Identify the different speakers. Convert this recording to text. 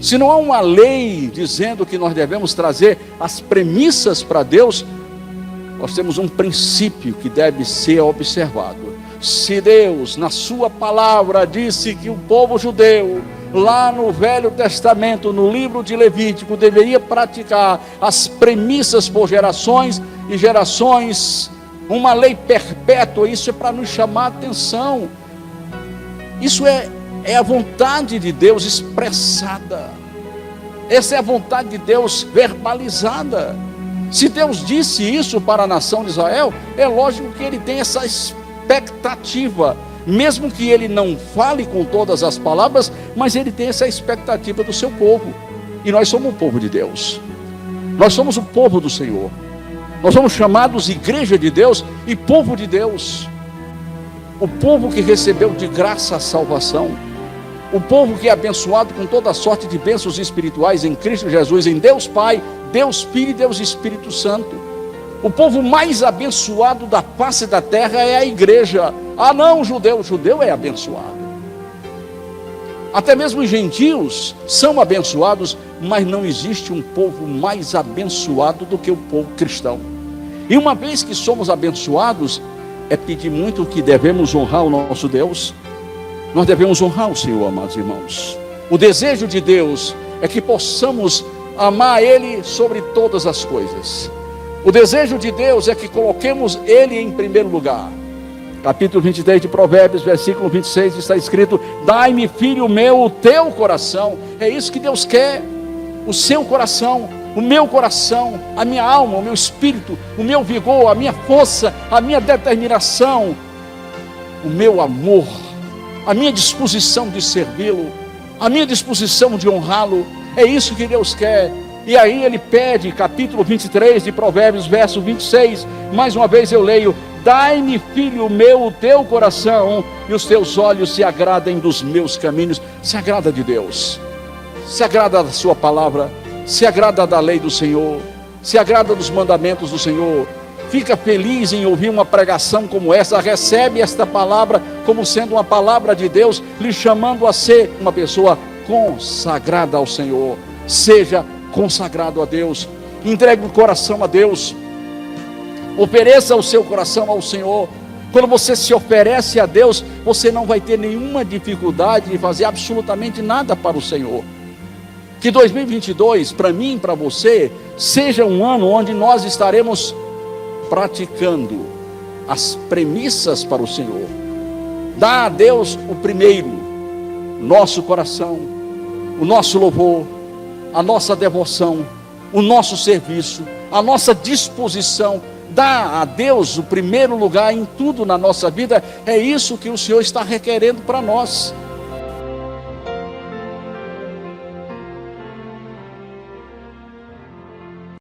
Speaker 1: Se não há uma lei dizendo que nós devemos trazer as premissas para Deus, nós temos um princípio que deve ser observado. Se Deus, na Sua palavra, disse que o povo judeu, lá no Velho Testamento, no livro de Levítico, deveria praticar as premissas por gerações e gerações, uma lei perpétua, isso é para nos chamar a atenção. Isso é é a vontade de Deus expressada. Essa é a vontade de Deus verbalizada. Se Deus disse isso para a nação de Israel, é lógico que ele tem essa expectativa, mesmo que ele não fale com todas as palavras, mas ele tem essa expectativa do seu povo. E nós somos o povo de Deus. Nós somos o povo do Senhor. Nós somos chamados igreja de Deus e povo de Deus. O povo que recebeu de graça a salvação o povo que é abençoado com toda sorte de bênçãos espirituais em Cristo Jesus, em Deus Pai, Deus Filho e Deus Espírito Santo. O povo mais abençoado da face da terra é a igreja. Ah, não, judeu, judeu é abençoado. Até mesmo os gentios são abençoados, mas não existe um povo mais abençoado do que o povo cristão. E uma vez que somos abençoados, é pedir muito que devemos honrar o nosso Deus, nós devemos honrar o Senhor, amados irmãos. O desejo de Deus é que possamos amar Ele sobre todas as coisas. O desejo de Deus é que coloquemos Ele em primeiro lugar. Capítulo 23 de Provérbios, versículo 26, está escrito: Dai-me, filho meu, o teu coração. É isso que Deus quer, o seu coração, o meu coração, a minha alma, o meu espírito, o meu vigor, a minha força, a minha determinação, o meu amor a minha disposição de servi-lo, a minha disposição de honrá-lo. É isso que Deus quer. E aí ele pede, capítulo 23 de Provérbios, verso 26, mais uma vez eu leio: Dai-me, filho meu, o teu coração, e os teus olhos se agradem dos meus caminhos. Se agrada de Deus, se agrada da Sua palavra, se agrada da lei do Senhor, se agrada dos mandamentos do Senhor, fica feliz em ouvir uma pregação como essa, recebe esta palavra como sendo uma palavra de Deus, lhe chamando a ser uma pessoa consagrada ao Senhor. Seja consagrado a Deus, entregue o coração a Deus, ofereça o seu coração ao Senhor. Quando você se oferece a Deus, você não vai ter nenhuma dificuldade de fazer absolutamente nada para o Senhor. Que 2022, para mim e para você, seja um ano onde nós estaremos praticando as premissas para o Senhor. Dá a Deus o primeiro, nosso coração, o nosso louvor, a nossa devoção, o nosso serviço, a nossa disposição. Dá a Deus o primeiro lugar em tudo na nossa vida. É isso que o Senhor está requerendo para nós.